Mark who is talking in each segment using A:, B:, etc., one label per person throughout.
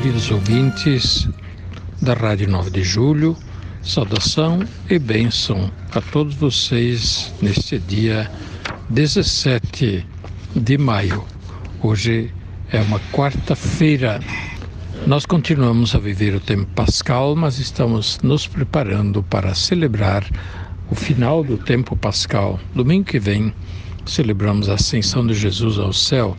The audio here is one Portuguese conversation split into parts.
A: Queridos ouvintes da Rádio 9 de Julho, saudação e bênção a todos vocês neste dia 17 de maio. Hoje é uma quarta-feira. Nós continuamos a viver o tempo pascal, mas estamos nos preparando para celebrar o final do tempo pascal. Domingo que vem celebramos a ascensão de Jesus ao céu.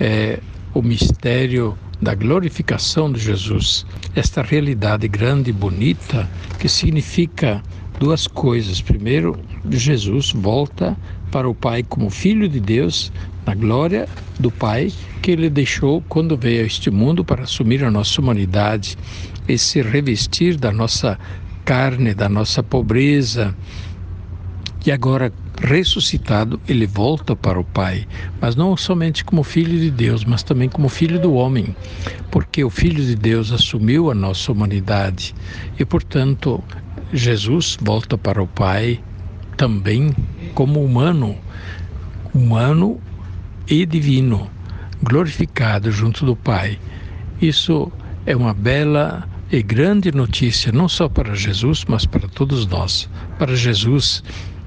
A: É o mistério da glorificação de Jesus, esta realidade grande e bonita que significa duas coisas. Primeiro, Jesus volta para o Pai como Filho de Deus, na glória do Pai que ele deixou quando veio a este mundo para assumir a nossa humanidade e se revestir da nossa carne, da nossa pobreza. E agora, ressuscitado, ele volta para o Pai, mas não somente como filho de Deus, mas também como filho do homem, porque o Filho de Deus assumiu a nossa humanidade e, portanto, Jesus volta para o Pai também como humano, humano e divino, glorificado junto do Pai. Isso é uma bela e grande notícia, não só para Jesus, mas para todos nós. Para Jesus,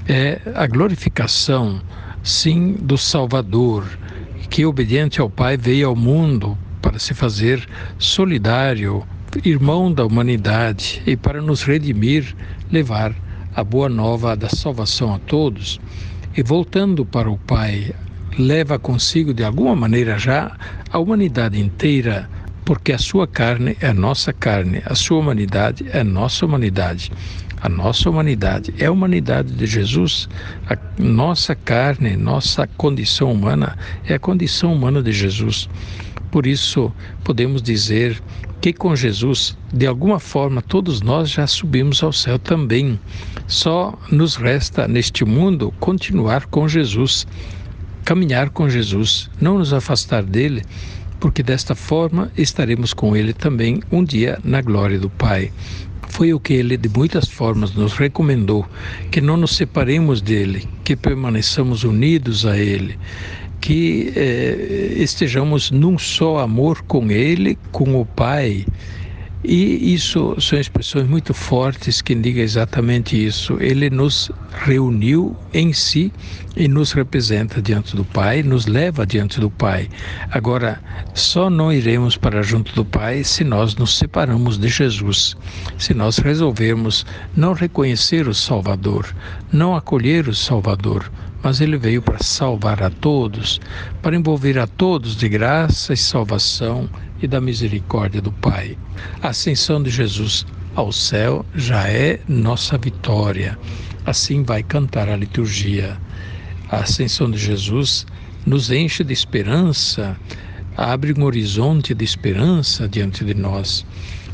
A: é a glorificação, sim, do Salvador, que obediente ao Pai veio ao mundo para se fazer solidário, irmão da humanidade e para nos redimir, levar a boa nova da salvação a todos. E voltando para o Pai, leva consigo de alguma maneira já a humanidade inteira, porque a sua carne é nossa carne, a sua humanidade é nossa humanidade. A nossa humanidade é a humanidade de Jesus. A nossa carne, nossa condição humana é a condição humana de Jesus. Por isso, podemos dizer que com Jesus, de alguma forma, todos nós já subimos ao céu também. Só nos resta, neste mundo, continuar com Jesus, caminhar com Jesus, não nos afastar dele, porque desta forma estaremos com ele também um dia na glória do Pai. Foi o que ele de muitas formas nos recomendou, que não nos separemos dele, que permaneçamos unidos a ele, que eh, estejamos num só amor com ele, com o Pai e isso são expressões muito fortes que indicam exatamente isso. Ele nos reuniu em si e nos representa diante do Pai, nos leva diante do Pai. Agora, só não iremos para junto do Pai se nós nos separamos de Jesus, se nós resolvermos não reconhecer o Salvador, não acolher o Salvador, mas ele veio para salvar a todos, para envolver a todos de graça e salvação e da misericórdia do Pai. A ascensão de Jesus ao céu já é nossa vitória. Assim vai cantar a liturgia. A ascensão de Jesus nos enche de esperança, abre um horizonte de esperança diante de nós.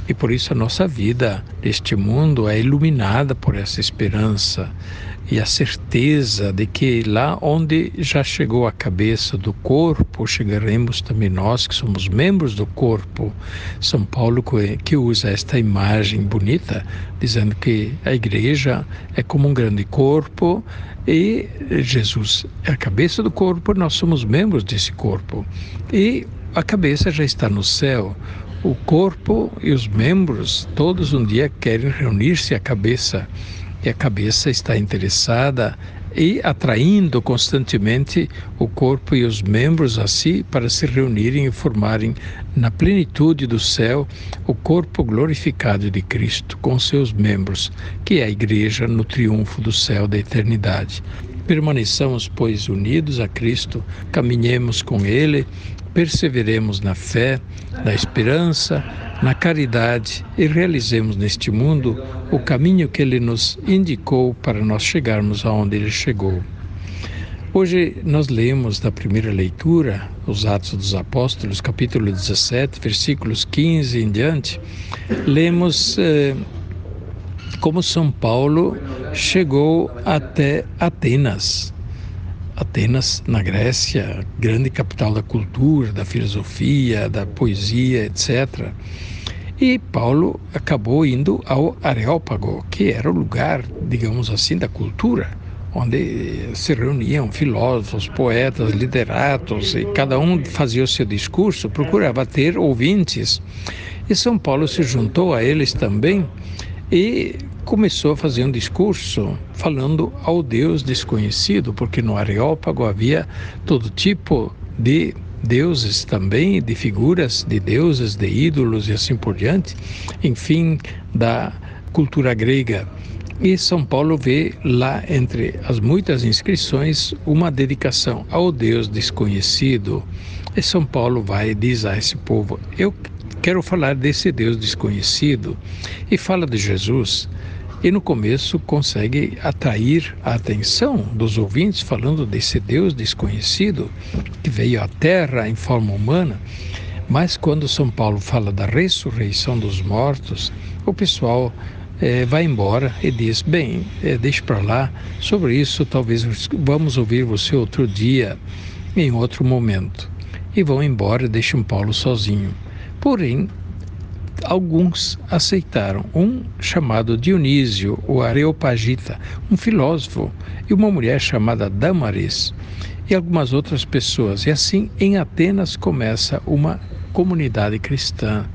A: E por isso a nossa vida neste mundo é iluminada por essa esperança e a certeza de que lá onde já chegou a cabeça do corpo, chegaremos também nós que somos membros do corpo. São Paulo que usa esta imagem bonita, dizendo que a igreja é como um grande corpo e Jesus é a cabeça do corpo, nós somos membros desse corpo. E a cabeça já está no céu. O corpo e os membros, todos um dia querem reunir-se à cabeça e a cabeça está interessada e atraindo constantemente o corpo e os membros a si para se reunirem e formarem na plenitude do céu o corpo glorificado de Cristo com seus membros, que é a igreja no triunfo do céu da eternidade. Permaneçamos, pois, unidos a Cristo, caminhemos com Ele, perseveremos na fé, na esperança, na caridade e realizemos neste mundo o caminho que Ele nos indicou para nós chegarmos aonde Ele chegou. Hoje nós lemos da primeira leitura os Atos dos Apóstolos, capítulo 17, versículos 15 em diante, lemos eh, como São Paulo chegou até Atenas. Atenas, na Grécia, grande capital da cultura, da filosofia, da poesia, etc. E Paulo acabou indo ao Areópago, que era o lugar, digamos assim, da cultura, onde se reuniam filósofos, poetas, literatos, e cada um fazia o seu discurso, procurava ter ouvintes. E São Paulo se juntou a eles também e começou a fazer um discurso falando ao Deus desconhecido, porque no Areópago havia todo tipo de deuses também, de figuras de deuses, de ídolos e assim por diante, enfim, da cultura grega. E São Paulo vê lá, entre as muitas inscrições, uma dedicação ao Deus desconhecido. E São Paulo vai e diz a esse povo: Eu quero falar desse Deus desconhecido. E fala de Jesus e no começo consegue atrair a atenção dos ouvintes falando desse Deus desconhecido que veio à Terra em forma humana. Mas quando São Paulo fala da ressurreição dos mortos, o pessoal é, vai embora e diz: Bem, é, deixe para lá, sobre isso talvez vamos ouvir você outro dia, em outro momento. E vão embora e deixam Paulo sozinho. Porém, alguns aceitaram. Um chamado Dionísio, o Areopagita, um filósofo, e uma mulher chamada Damaris, e algumas outras pessoas. E assim, em Atenas começa uma comunidade cristã,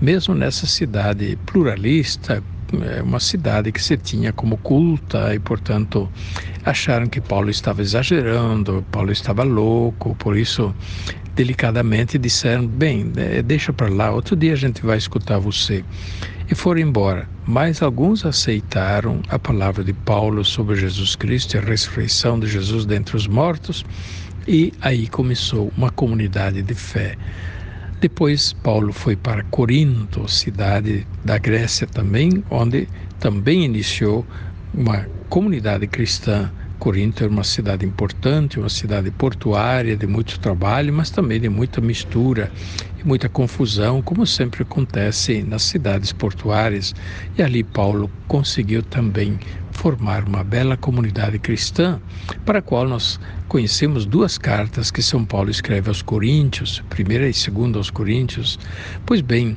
A: mesmo nessa cidade pluralista, é uma cidade que se tinha como culta e, portanto, acharam que Paulo estava exagerando, Paulo estava louco, por isso delicadamente disseram: Bem, é, deixa para lá, outro dia a gente vai escutar você. E foram embora. Mas alguns aceitaram a palavra de Paulo sobre Jesus Cristo e a ressurreição de Jesus dentre os mortos, e aí começou uma comunidade de fé. Depois, Paulo foi para Corinto, cidade da Grécia também, onde também iniciou uma comunidade cristã Corinto era uma cidade importante, uma cidade portuária, de muito trabalho, mas também de muita mistura e muita confusão, como sempre acontece nas cidades portuárias. E ali Paulo conseguiu também formar uma bela comunidade cristã, para a qual nós conhecemos duas cartas que São Paulo escreve aos Coríntios, primeira e segunda aos Coríntios. Pois bem,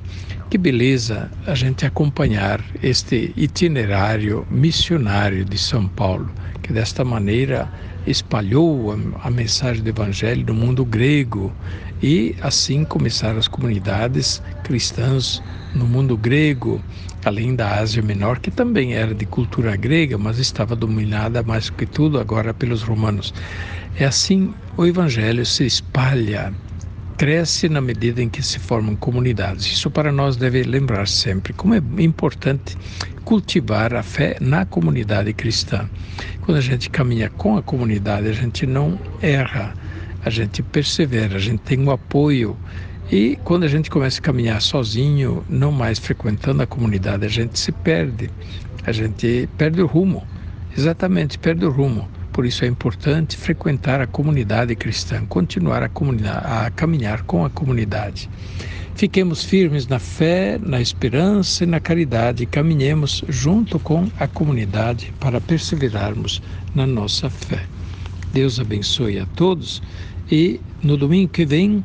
A: que beleza a gente acompanhar este itinerário missionário de São Paulo que desta maneira espalhou a, a mensagem do Evangelho no mundo grego e assim começaram as comunidades cristãs no mundo grego, além da Ásia Menor, que também era de cultura grega, mas estava dominada mais que tudo agora pelos romanos. É assim o Evangelho se espalha cresce na medida em que se formam comunidades. Isso para nós deve lembrar sempre como é importante cultivar a fé na comunidade cristã. Quando a gente caminha com a comunidade, a gente não erra, a gente persevera, a gente tem o um apoio. E quando a gente começa a caminhar sozinho, não mais frequentando a comunidade, a gente se perde, a gente perde o rumo. Exatamente, perde o rumo. Por isso é importante frequentar a comunidade cristã, continuar a, a caminhar com a comunidade. Fiquemos firmes na fé, na esperança e na caridade e caminhemos junto com a comunidade para perseverarmos na nossa fé. Deus abençoe a todos e no domingo que vem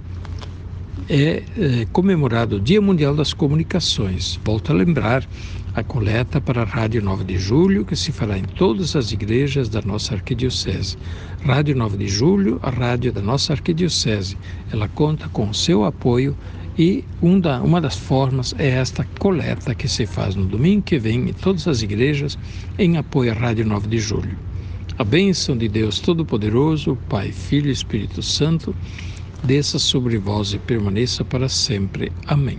A: é, é comemorado o Dia Mundial das Comunicações. Volto a lembrar a coleta para a Rádio 9 de Julho, que se fará em todas as igrejas da nossa arquidiocese. Rádio 9 de Julho, a rádio da nossa arquidiocese. Ela conta com seu apoio e um da, uma das formas é esta coleta que se faz no domingo que vem em todas as igrejas em apoio à Rádio 9 de Julho. A bênção de Deus Todo-Poderoso, Pai, Filho e Espírito Santo, desça sobre vós e permaneça para sempre. Amém.